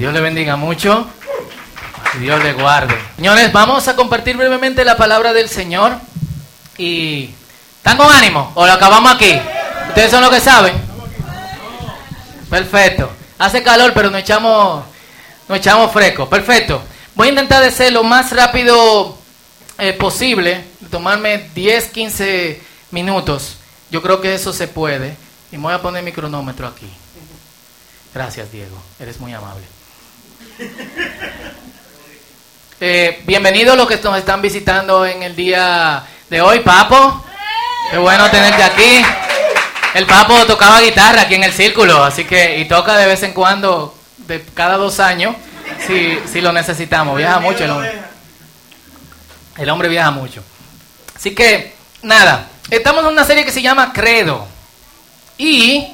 Dios le bendiga mucho y Dios le guarde. Señores, vamos a compartir brevemente la palabra del Señor y ¿están con ánimo o lo acabamos aquí? ¿Ustedes son los que saben? Perfecto. Hace calor, pero nos echamos nos echamos fresco. Perfecto. Voy a intentar de ser lo más rápido eh, posible, tomarme 10, 15 minutos. Yo creo que eso se puede. Y voy a poner mi cronómetro aquí. Gracias, Diego. Eres muy amable. Eh, bienvenidos los que nos están visitando en el día de hoy, Papo. Qué bueno tenerte aquí. El Papo tocaba guitarra aquí en el círculo, así que y toca de vez en cuando, de cada dos años, si, si lo necesitamos. Viaja mucho el hombre. El hombre viaja mucho. Así que, nada, estamos en una serie que se llama Credo. Y,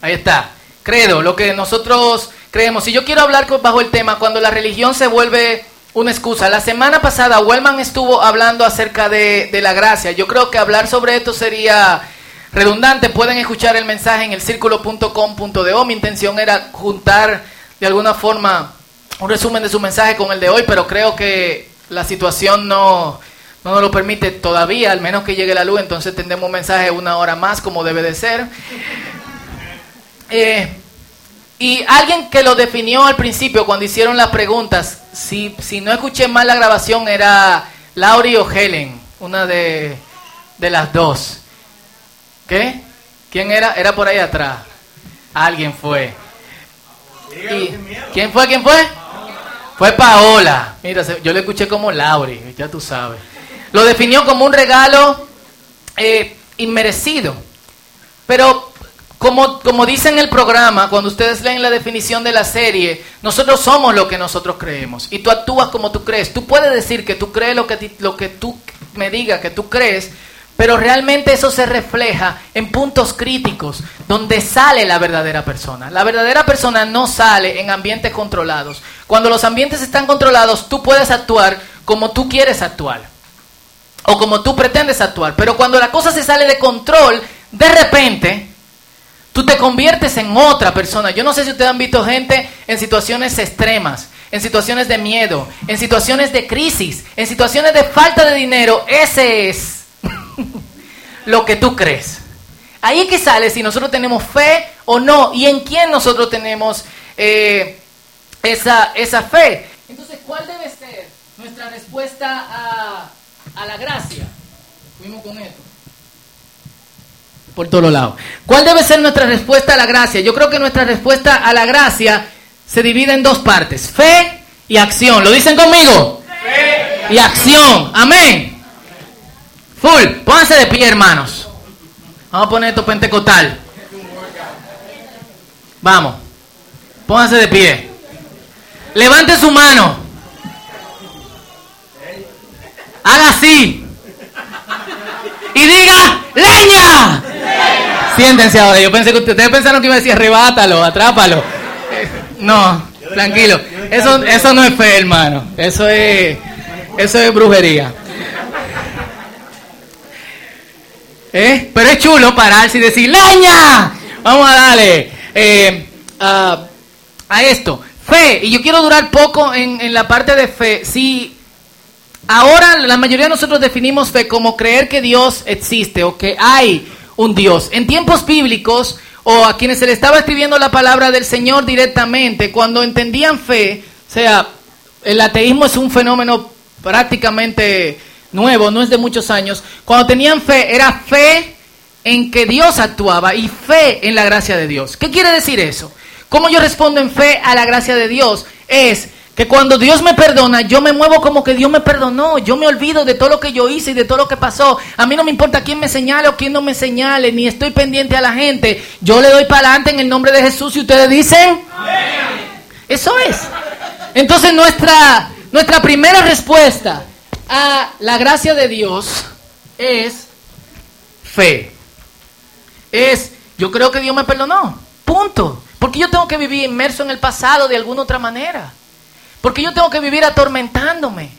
ahí está, Credo, lo que nosotros creemos. Si yo quiero hablar bajo el tema, cuando la religión se vuelve una excusa. La semana pasada Wellman estuvo hablando acerca de, de, la gracia. Yo creo que hablar sobre esto sería redundante. Pueden escuchar el mensaje en el círculo.com.de. Mi intención era juntar de alguna forma un resumen de su mensaje con el de hoy, pero creo que la situación no, no nos lo permite todavía, al menos que llegue la luz, entonces tendremos un mensaje una hora más como debe de ser. Eh, y alguien que lo definió al principio cuando hicieron las preguntas, si, si no escuché mal la grabación, era Laurie o Helen, una de, de las dos. ¿Qué? ¿Quién era? Era por ahí atrás. Alguien fue. Y, ¿Quién fue? ¿Quién fue? Fue Paola. Mira, yo le escuché como Laurie, ya tú sabes. Lo definió como un regalo eh, inmerecido. Pero como, como dice en el programa, cuando ustedes leen la definición de la serie, nosotros somos lo que nosotros creemos. Y tú actúas como tú crees. Tú puedes decir que tú crees lo que, lo que tú me digas que tú crees, pero realmente eso se refleja en puntos críticos donde sale la verdadera persona. La verdadera persona no sale en ambientes controlados. Cuando los ambientes están controlados, tú puedes actuar como tú quieres actuar. O como tú pretendes actuar. Pero cuando la cosa se sale de control, de repente tú te conviertes en otra persona. Yo no sé si ustedes han visto gente en situaciones extremas, en situaciones de miedo, en situaciones de crisis, en situaciones de falta de dinero. Ese es lo que tú crees. Ahí es que sale si nosotros tenemos fe o no y en quién nosotros tenemos eh, esa, esa fe. Entonces, ¿cuál debe ser nuestra respuesta a, a la gracia? Fuimos con esto por todos lados. ¿Cuál debe ser nuestra respuesta a la gracia? Yo creo que nuestra respuesta a la gracia se divide en dos partes, fe y acción. ¿Lo dicen conmigo? Fe y acción. Amén. Full. Pónganse de pie, hermanos. Vamos a poner esto pentecostal. Vamos. Pónganse de pie. Levante su mano. Haga así. Y diga, leña. Siéntense ahora. Yo pensé que ustedes pensaron que iba a decir arrebátalo, atrápalo. No, tranquilo. Eso, eso no es fe, hermano. Eso es, eso es brujería. ¿Eh? Pero es chulo pararse y decir, ¡Leña! Vamos a darle eh, a, a esto. Fe. Y yo quiero durar poco en, en la parte de fe. Si ahora la mayoría de nosotros definimos fe como creer que Dios existe o que hay un Dios. En tiempos bíblicos, o a quienes se le estaba escribiendo la palabra del Señor directamente, cuando entendían fe, o sea, el ateísmo es un fenómeno prácticamente nuevo, no es de muchos años, cuando tenían fe, era fe en que Dios actuaba y fe en la gracia de Dios. ¿Qué quiere decir eso? ¿Cómo yo respondo en fe a la gracia de Dios? Es que cuando Dios me perdona, yo me muevo como que Dios me perdonó. Yo me olvido de todo lo que yo hice y de todo lo que pasó. A mí no me importa quién me señale o quién no me señale, ni estoy pendiente a la gente. Yo le doy para adelante en el nombre de Jesús y ustedes dicen, eso es. Entonces nuestra, nuestra primera respuesta a la gracia de Dios es fe. Es, yo creo que Dios me perdonó. Punto. Porque yo tengo que vivir inmerso en el pasado de alguna otra manera. Porque yo tengo que vivir atormentándome.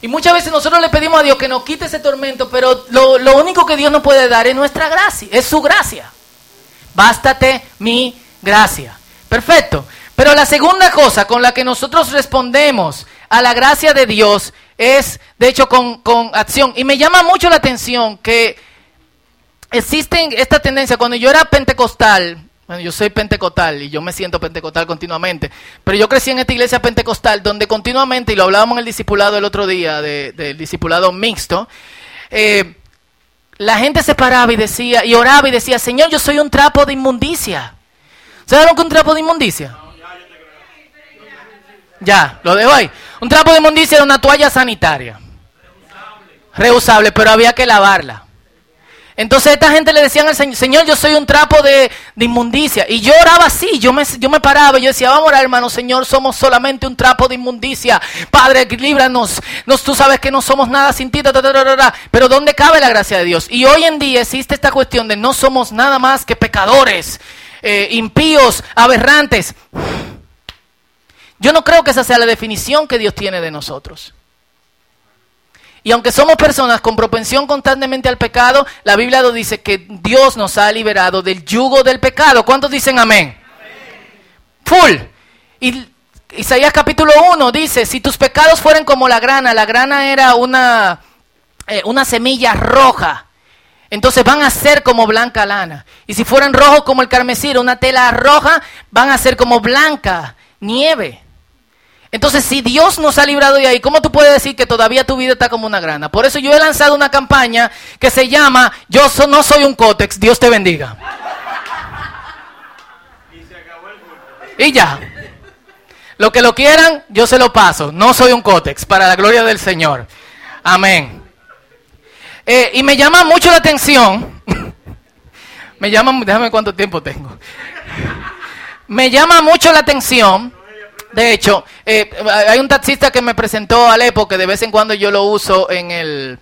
Y muchas veces nosotros le pedimos a Dios que nos quite ese tormento, pero lo, lo, único que Dios nos puede dar es nuestra gracia, es su gracia. Bástate mi gracia. Perfecto. Pero la segunda cosa con la que nosotros respondemos a la gracia de Dios es, de hecho, con, con acción. Y me llama mucho la atención que existe esta tendencia. Cuando yo era pentecostal, bueno, yo soy pentecostal y yo me siento pentecostal continuamente, pero yo crecí en esta iglesia pentecostal donde continuamente, y lo hablábamos en el discipulado el otro día, del discipulado mixto, eh, la gente se paraba y decía, y oraba y decía, Señor, yo soy un trapo de inmundicia. ¿Saben lo que es un trapo de inmundicia? Ya, lo dejo ahí. Un trapo de inmundicia era una toalla sanitaria. Reusable, pero había que lavarla. Entonces esta gente le decían al Señor, Señor, yo soy un trapo de, inmundicia. Y yo oraba así, yo me, yo me paraba yo decía, vamos a orar hermano, Señor, somos solamente un trapo de inmundicia. Padre, líbranos. Nos, tú sabes que no somos nada sin ti. Pero ¿dónde cabe la gracia de Dios? Y hoy en día existe esta cuestión de no somos nada más que pecadores, eh, impíos, aberrantes. Yo no creo que esa sea la definición que Dios tiene de nosotros. Y aunque somos personas con propensión constantemente al pecado, la Biblia nos dice que Dios nos ha liberado del yugo del pecado. ¿Cuántos dicen amén? Full. Isaías capítulo 1 dice, si tus pecados fueran como la grana, la grana era una, eh, una semilla roja, entonces van a ser como blanca lana. Y si fueran rojos como el carmesí, una tela roja, van a ser como blanca nieve. Entonces, si Dios nos ha librado de ahí, ¿cómo tú puedes decir que todavía tu vida está como una grana? Por eso yo he lanzado una campaña que se llama Yo no soy un cótex, Dios te bendiga. Y ya. Lo que lo quieran, yo se lo paso. No soy un cótex, para la gloria del Señor. Amén. Eh, y me llama mucho la atención. me llama, déjame cuánto tiempo tengo. me llama mucho la atención de hecho, eh, hay un taxista que me presentó al Alepo que de vez en cuando yo lo uso en el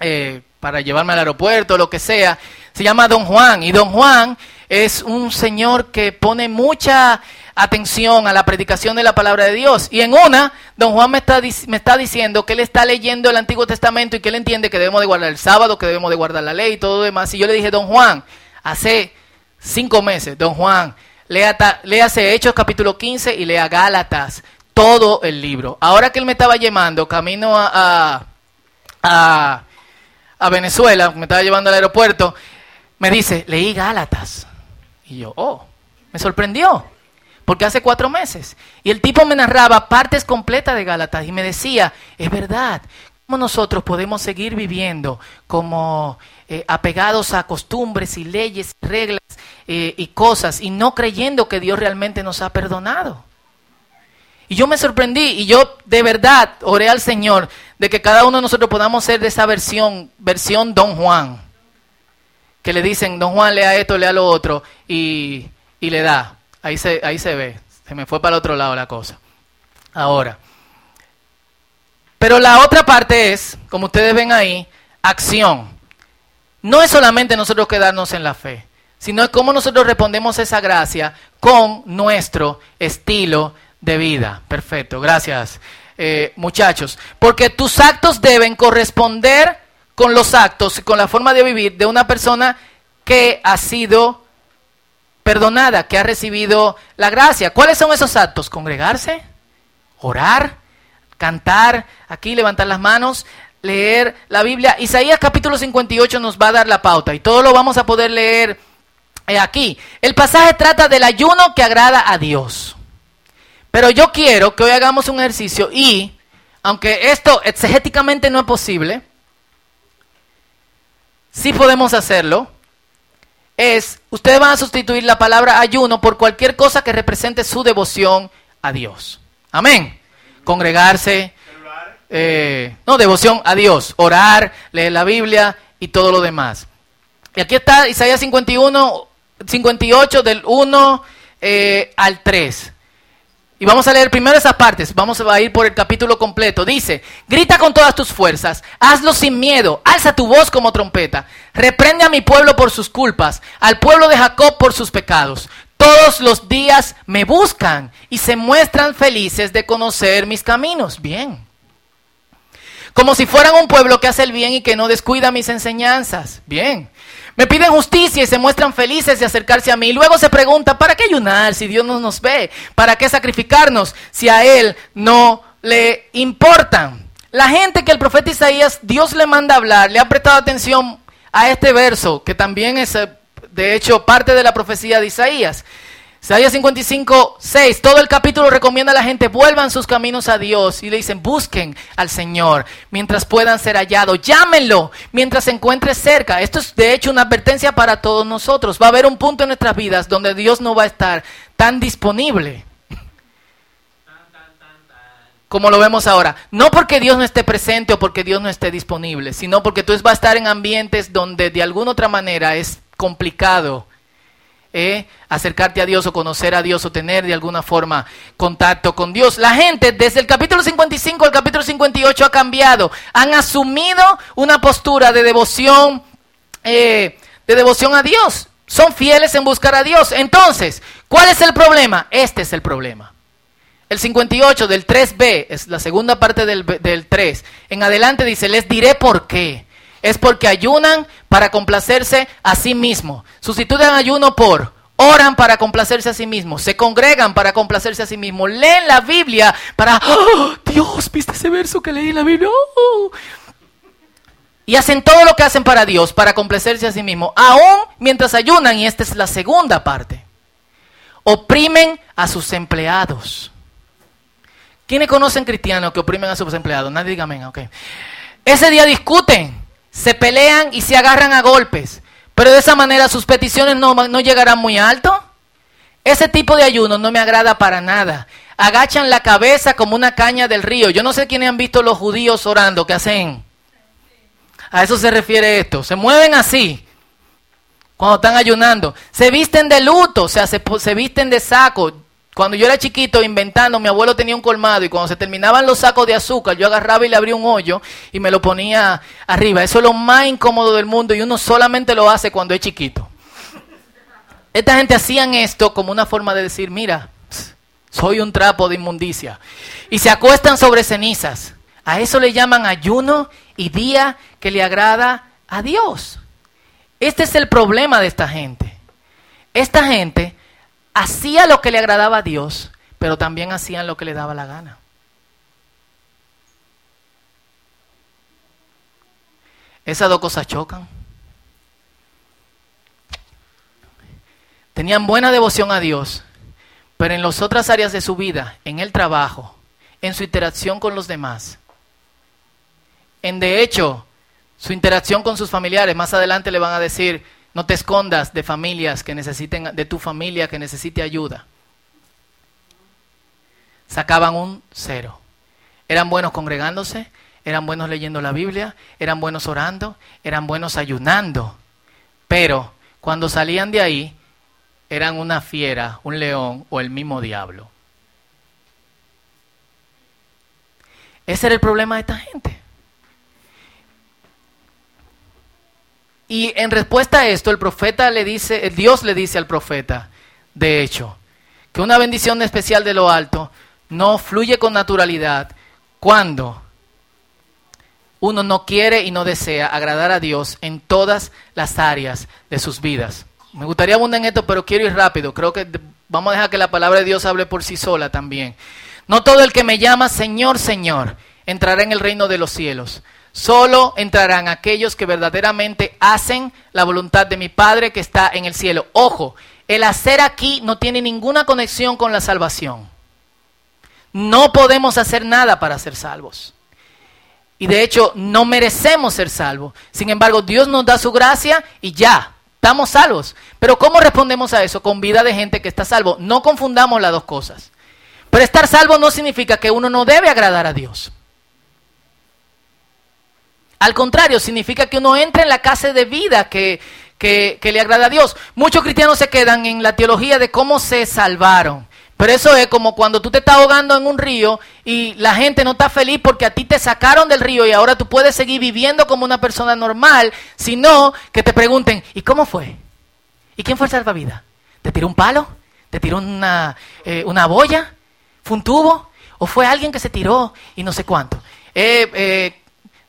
eh, para llevarme al aeropuerto, lo que sea. Se llama Don Juan y Don Juan es un señor que pone mucha atención a la predicación de la palabra de Dios. Y en una, don Juan me está, me está diciendo que él está leyendo el Antiguo Testamento y que él entiende que debemos de guardar el sábado, que debemos de guardar la ley y todo lo demás. Y yo le dije, don Juan, hace cinco meses, don Juan, léase Hechos capítulo 15 y lea Gálatas, todo el libro. Ahora que él me estaba llevando camino a, a, a, Venezuela, me estaba llevando al aeropuerto, me dice, leí Gálatas. Y yo, oh, me sorprendió, porque hace cuatro meses. Y el tipo me narraba partes completas de Gálatas y me decía, es verdad, ¿cómo nosotros podemos seguir viviendo como eh, apegados a costumbres y leyes, reglas eh, y cosas y no creyendo que Dios realmente nos ha perdonado. Y yo me sorprendí y yo de verdad oré al Señor de que cada uno de nosotros podamos ser de esa versión, versión Don Juan, que le dicen, Don Juan, lea esto, lea lo otro, y, y le da. Ahí se, ahí se ve, se me fue para el otro lado la cosa. Ahora. Pero la otra parte es, como ustedes ven ahí, acción. No es solamente nosotros quedarnos en la fe sino es cómo nosotros respondemos esa gracia con nuestro estilo de vida. Perfecto, gracias eh, muchachos. Porque tus actos deben corresponder con los actos, con la forma de vivir de una persona que ha sido perdonada, que ha recibido la gracia. ¿Cuáles son esos actos? Congregarse, orar, cantar, aquí levantar las manos, leer la Biblia. Isaías capítulo 58 nos va a dar la pauta y todo lo vamos a poder leer aquí. El pasaje trata del ayuno que agrada a Dios. Pero yo quiero que hoy hagamos un ejercicio y, aunque esto exegéticamente no es posible, sí podemos hacerlo. Es, ustedes van a sustituir la palabra ayuno por cualquier cosa que represente su devoción a Dios. Amén. Congregarse, eh, no, devoción a Dios, orar, leer la Biblia y todo lo demás. Y aquí está Isaías 51, 58 del 1 eh, al 3. Y vamos a leer primero esas partes, vamos a ir por el capítulo completo. Dice, grita con todas tus fuerzas, hazlo sin miedo, alza tu voz como trompeta, reprende a mi pueblo por sus culpas, al pueblo de Jacob por sus pecados. Todos los días me buscan y se muestran felices de conocer mis caminos. Bien. como si fueran un pueblo que hace el bien y que no descuida mis enseñanzas. Bien. Me piden justicia y se muestran felices de acercarse a mí. Luego se pregunta, ¿para qué ayunar si Dios no nos ve? ¿Para qué sacrificarnos si a Él no le importan? La gente que el profeta Isaías, Dios le manda hablar, le ha prestado atención a este verso, que también es, eh, de hecho, parte de la profecía de Isaías. Isaías 55, 6, todo el capítulo recomienda a la gente, vuelvan sus caminos a Dios y le dicen, busquen al Señor mientras puedan ser hallados, llámenlo mientras se encuentre cerca. Esto es de hecho una advertencia para todos nosotros. Va a haber un punto en nuestras vidas donde Dios no va a estar tan disponible como lo vemos ahora. No porque Dios no esté presente o porque Dios no esté disponible, sino porque tú vas a estar en ambientes donde de alguna otra manera es complicado ¿eh? acercarte a Dios o conocer a Dios o tener de alguna forma contacto con Dios. La gente desde el capítulo 55 al capítulo 58 ha cambiado. Han asumido una postura de devoción, eh, de devoción a Dios. Son fieles en buscar a Dios. Entonces, ¿cuál es el problema? Este es el problema. El 58 del 3b, es la segunda parte del, del 3. En adelante dice, les diré por qué. Es porque ayunan para complacerse a sí mismos. Sustituyen ayuno por oran para complacerse a sí mismos, se congregan para complacerse a sí mismos, leen la Biblia para, ¡Oh, Dios, ¿viste ese verso que leí en la Biblia? ¡Oh! Y hacen todo lo que hacen para Dios, para complacerse a sí mismos, aún mientras ayunan, y esta es la segunda parte, oprimen a sus empleados. ¿Quiénes conocen cristianos que oprimen a sus empleados? Nadie diga amén, ok. Ese día discuten, se pelean y se agarran a golpes. Pero de esa manera sus peticiones no, no llegarán muy alto. Ese tipo de ayuno no me agrada para nada. Agachan la cabeza como una caña del río. Yo no sé quiénes han visto los judíos orando, ¿qué hacen? A eso se refiere esto. Se mueven así cuando están ayunando. Se visten de luto, o sea, se, se visten de saco. Cuando yo era chiquito inventando, mi abuelo tenía un colmado y cuando se terminaban los sacos de azúcar, yo agarraba y le abría un hoyo y me lo ponía arriba. Eso es lo más incómodo del mundo y uno solamente lo hace cuando es chiquito. Esta gente hacían esto como una forma de decir, mira, soy un trapo de inmundicia. Y se acuestan sobre cenizas. A eso le llaman ayuno y día que le agrada a Dios. Este es el problema de esta gente. Esta gente hacía lo que le agradaba a Dios, pero también hacían lo que le daba la gana. Esas dos cosas chocan. Tenían buena devoción a Dios, pero en las otras áreas de su vida, en el trabajo, en su interacción con los demás, en de hecho, su interacción con sus familiares, más adelante le van a decir, no te escondas de familias que necesiten, de tu familia que necesite ayuda. Sacaban un cero. Eran buenos congregándose, eran buenos leyendo la Biblia, eran buenos orando, eran buenos ayunando. Pero cuando salían de ahí, eran una fiera, un león o el mismo diablo. Ese era el problema de esta gente. Y en respuesta a esto, el profeta le dice, Dios le dice al profeta, de hecho, que una bendición especial de lo alto no fluye con naturalidad cuando uno no quiere y no desea agradar a Dios en todas las áreas de sus vidas. Me gustaría abundar en esto, pero quiero ir rápido. Creo que vamos a dejar que la palabra de Dios hable por sí sola también. No todo el que me llama Señor, Señor, entrará en el reino de los cielos Solo entrarán aquellos que verdaderamente hacen la voluntad de mi Padre que está en el cielo. Ojo, el hacer aquí no tiene ninguna conexión con la salvación. No podemos hacer nada para ser salvos. Y de hecho, no merecemos ser salvos. Sin embargo, Dios nos da su gracia y ya, estamos salvos. Pero ¿cómo respondemos a eso? Con vida de gente que está salvo. No confundamos las dos cosas. Pero estar salvo no significa que uno no debe agradar a Dios. Al contrario, significa que uno entra en la casa de vida que, que, le agrada a Dios. Muchos cristianos se quedan en la teología de cómo se salvaron. Pero eso es como cuando tú te estás ahogando en un río y la gente no está feliz porque a ti te sacaron del río y ahora tú puedes seguir viviendo como una persona normal, sino que te pregunten, ¿y cómo fue? ¿Y quién fue el salvavidas? ¿Te tiró un palo? ¿Te tiró una, eh, una boya? ¿Fue un tubo? ¿O fue alguien que se tiró y no sé cuánto? Eh, eh,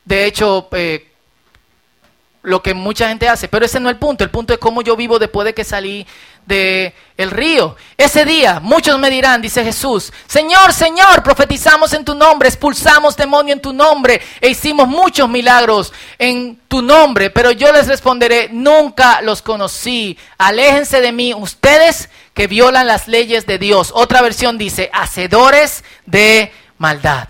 de hecho, eh, lo que mucha gente hace, pero ese no es el punto, el punto es cómo yo vivo después de que salí del el río. Ese día muchos me dirán, dice Jesús, Señor, Señor, profetizamos en tu nombre, expulsamos demonio en tu nombre e hicimos muchos milagros en tu nombre, pero yo les responderé, nunca los conocí, aléjense de mí ustedes que violan las leyes de Dios. Otra versión dice, hacedores de maldad.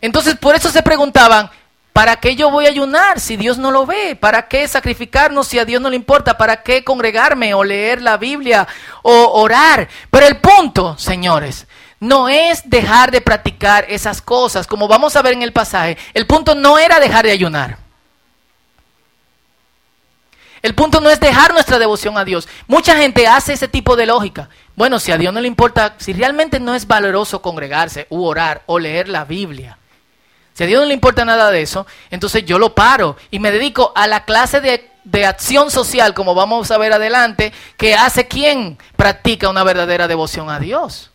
Entonces por eso se preguntaban, ¿Para qué yo voy a ayunar si Dios no lo ve? ¿Para qué sacrificarnos si a Dios no le importa? ¿Para qué congregarme o leer la Biblia o orar? Pero el punto, señores, no es dejar de practicar esas cosas, como vamos a ver en el pasaje. El punto no era dejar de ayunar. El punto no es dejar nuestra devoción a Dios. Mucha gente hace ese tipo de lógica. Bueno, si a Dios no le importa, si realmente no es valoroso congregarse u orar o leer la Biblia, si a Dios no le importa nada de eso, entonces yo lo paro y me dedico a la clase de, acción social, como vamos a ver adelante, que hace quien practica una verdadera devoción a Dios.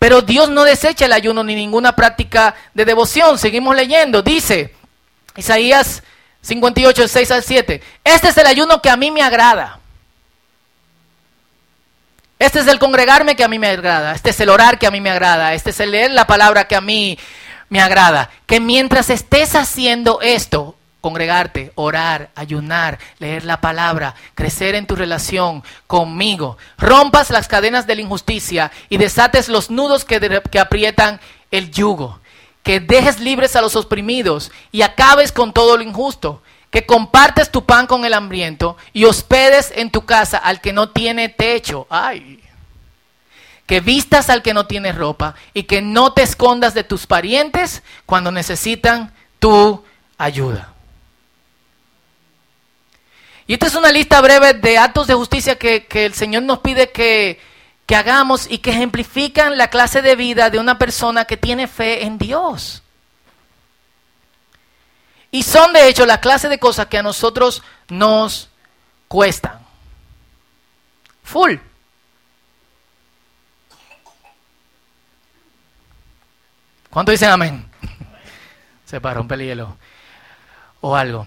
Pero Dios no desecha el ayuno ni ninguna práctica de devoción. Seguimos leyendo. Dice Isaías 58, 6 al 7. Este es el ayuno que a mí me agrada. Este es el congregarme que a mí me agrada. Este es el orar que a mí me agrada. Este es el leer la palabra que a mí me agrada que mientras estés haciendo esto, congregarte, orar, ayunar, leer la palabra, crecer en tu relación conmigo, rompas las cadenas de la injusticia y desates los nudos que, aprietan el yugo, que dejes libres a los oprimidos y acabes con todo lo injusto, que compartes tu pan con el hambriento y hospedes en tu casa al que no tiene techo. Ay, que vistas al que no tiene ropa y que no te escondas de tus parientes cuando necesitan tu ayuda. Y esta es una lista breve de actos de justicia que, el Señor nos pide que, que hagamos y que ejemplifican la clase de vida de una persona que tiene fe en Dios. Y son de hecho la clase de cosas que a nosotros nos cuestan. Full. ¿Cuánto dicen amén? Se para romper el hielo. O algo.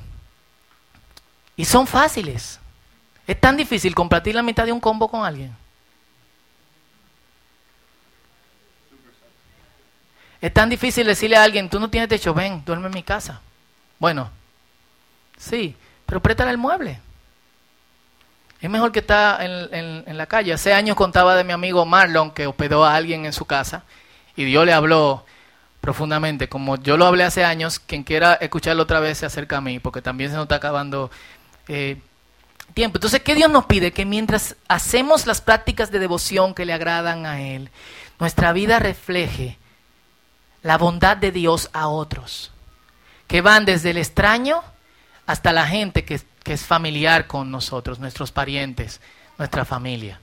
Y son fáciles. Es tan difícil compartir la mitad de un combo con alguien. Es tan difícil decirle a alguien, tú no tienes techo, ven, duerme en mi casa. Bueno, sí, pero préstale el mueble. Es mejor que está en, en, la calle. Hace años contaba de mi amigo Marlon que hospedó a alguien en su casa y Dios le habló profundamente. Como yo lo hablé hace años, quien quiera escucharlo otra vez se acerca a mí, porque también se nos está acabando eh, tiempo. Entonces, ¿qué Dios nos pide? Que mientras hacemos las prácticas de devoción que le agradan a Él, nuestra vida refleje la bondad de Dios a otros, que van desde el extraño hasta la gente que, que es familiar con nosotros, nuestros parientes, nuestra familia.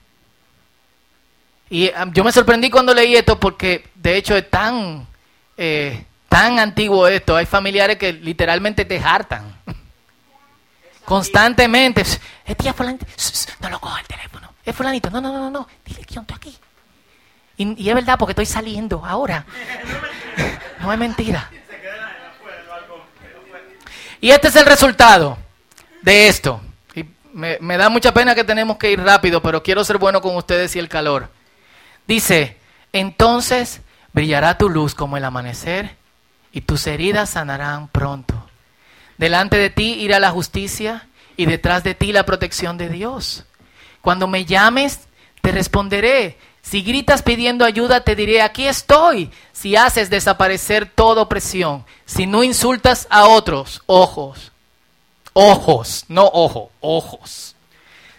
Y ah, yo me sorprendí cuando leí esto porque de hecho es tan eh, tan antiguo esto. Hay familiares que literalmente te hartan. Constantemente. Es tía fulanito. No lo coja el teléfono. Es fulanito. No, no, no, no. Dile que yo estoy aquí. Y, es verdad porque estoy saliendo ahora. No es mentira. Y este es el resultado de esto. Y me, me da mucha pena que tenemos que ir rápido, pero quiero ser bueno con ustedes y el calor. Dice, entonces Brillará tu luz como el amanecer y tus heridas sanarán pronto. Delante de ti irá la justicia y detrás de ti la protección de Dios. Cuando me llames, te responderé. Si gritas pidiendo ayuda, te diré, aquí estoy. Si haces desaparecer toda opresión, si no insultas a otros, ojos, ojos, no ojo, ojos.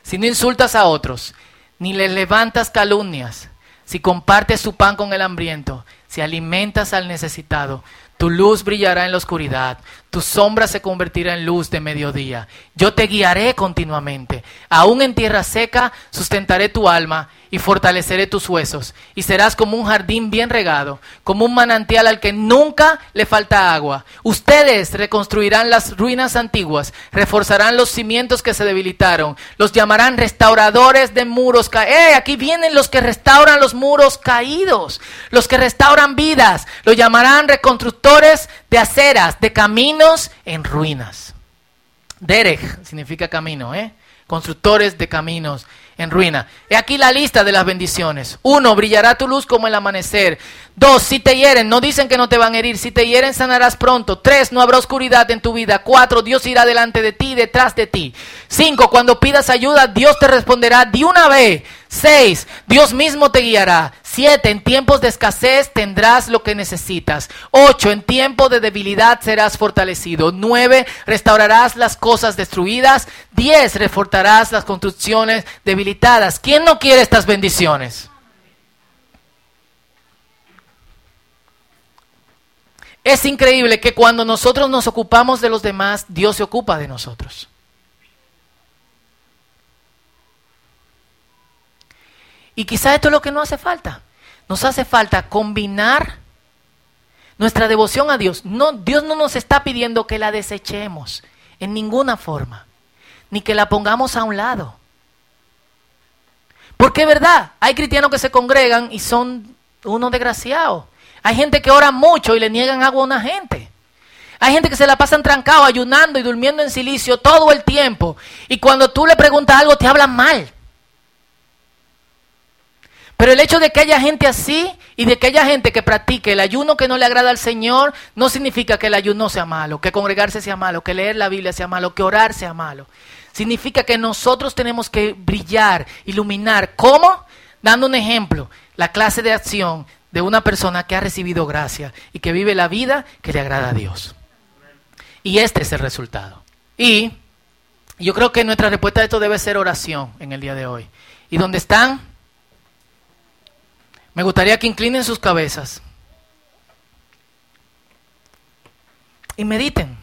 Si no insultas a otros, ni le levantas calumnias, si compartes su pan con el hambriento, si alimentas al necesitado, Tu luz brillará en la oscuridad, tu sombra se convertirá en luz de mediodía. Yo te guiaré continuamente. Aún en tierra seca sustentaré tu alma y fortaleceré tus huesos. Y serás como un jardín bien regado, como un manantial al que nunca le falta agua. Ustedes reconstruirán las ruinas antiguas, reforzarán los cimientos que se debilitaron, los llamarán restauradores de muros caídos. ¡Eh! Aquí vienen los que restauran los muros caídos, los que restauran vidas, los llamarán reconstructores de aceras, de caminos en ruinas. Derech significa camino, ¿eh? Constructores de caminos en ruina. He aquí la lista de las bendiciones. Uno, brillará tu luz como el amanecer. Dos, si te hieren, no dicen que no te van a herir. Si te hieren, sanarás pronto. Tres, no habrá oscuridad en tu vida. Cuatro, Dios irá delante de ti, detrás de ti. Cinco, cuando pidas ayuda, Dios te responderá de una vez. Seis, Dios mismo te guiará. Siete, en tiempos de escasez tendrás lo que necesitas. Ocho, en tiempo de debilidad serás fortalecido. Nueve, restaurarás las cosas destruidas. Diez, reforzarás las construcciones ¿Quién no quiere estas bendiciones? Es increíble que cuando nosotros nos ocupamos de los demás, Dios se ocupa de nosotros. Y quizá esto es lo que nos hace falta. Nos hace falta combinar nuestra devoción a Dios. No, Dios no nos está pidiendo que la desechemos en ninguna forma, ni que la pongamos a un lado. Porque es verdad, hay cristianos que se congregan y son unos desgraciados. Hay gente que ora mucho y le niegan agua a una gente. Hay gente que se la pasan trancado, ayunando y durmiendo en silicio todo el tiempo. Y cuando tú le preguntas algo, te hablan mal. Pero el hecho de que haya gente así y de que haya gente que practique el ayuno que no le agrada al Señor, no significa que el ayuno sea malo, que congregarse sea malo, que leer la Biblia sea malo, que orar sea malo. Significa que nosotros tenemos que brillar, iluminar. ¿Cómo? Dando un ejemplo, la clase de acción de una persona que ha recibido gracia y que vive la vida que le agrada a Dios. Y este es el resultado. Y yo creo que nuestra respuesta a esto debe ser oración en el día de hoy. ¿Y dónde están? Me gustaría que inclinen sus cabezas y mediten.